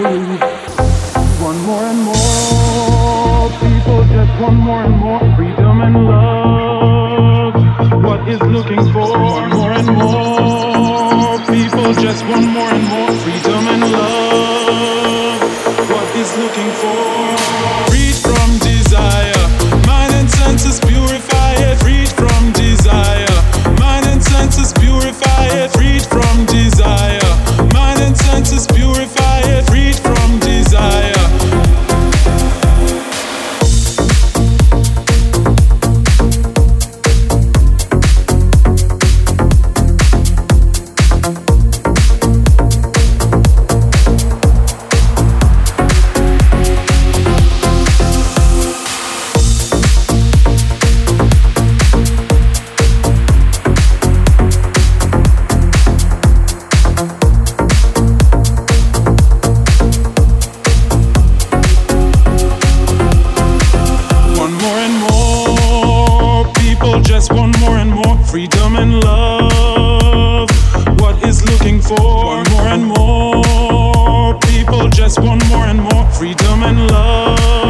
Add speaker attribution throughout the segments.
Speaker 1: strong just want more and more freedom and love. What is looking for? One more and more people just want more and more freedom and love.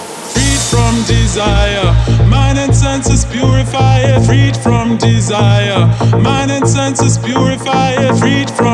Speaker 1: Desire, mind and senses purify it. Freed from desire, mind and senses purify it. Freed from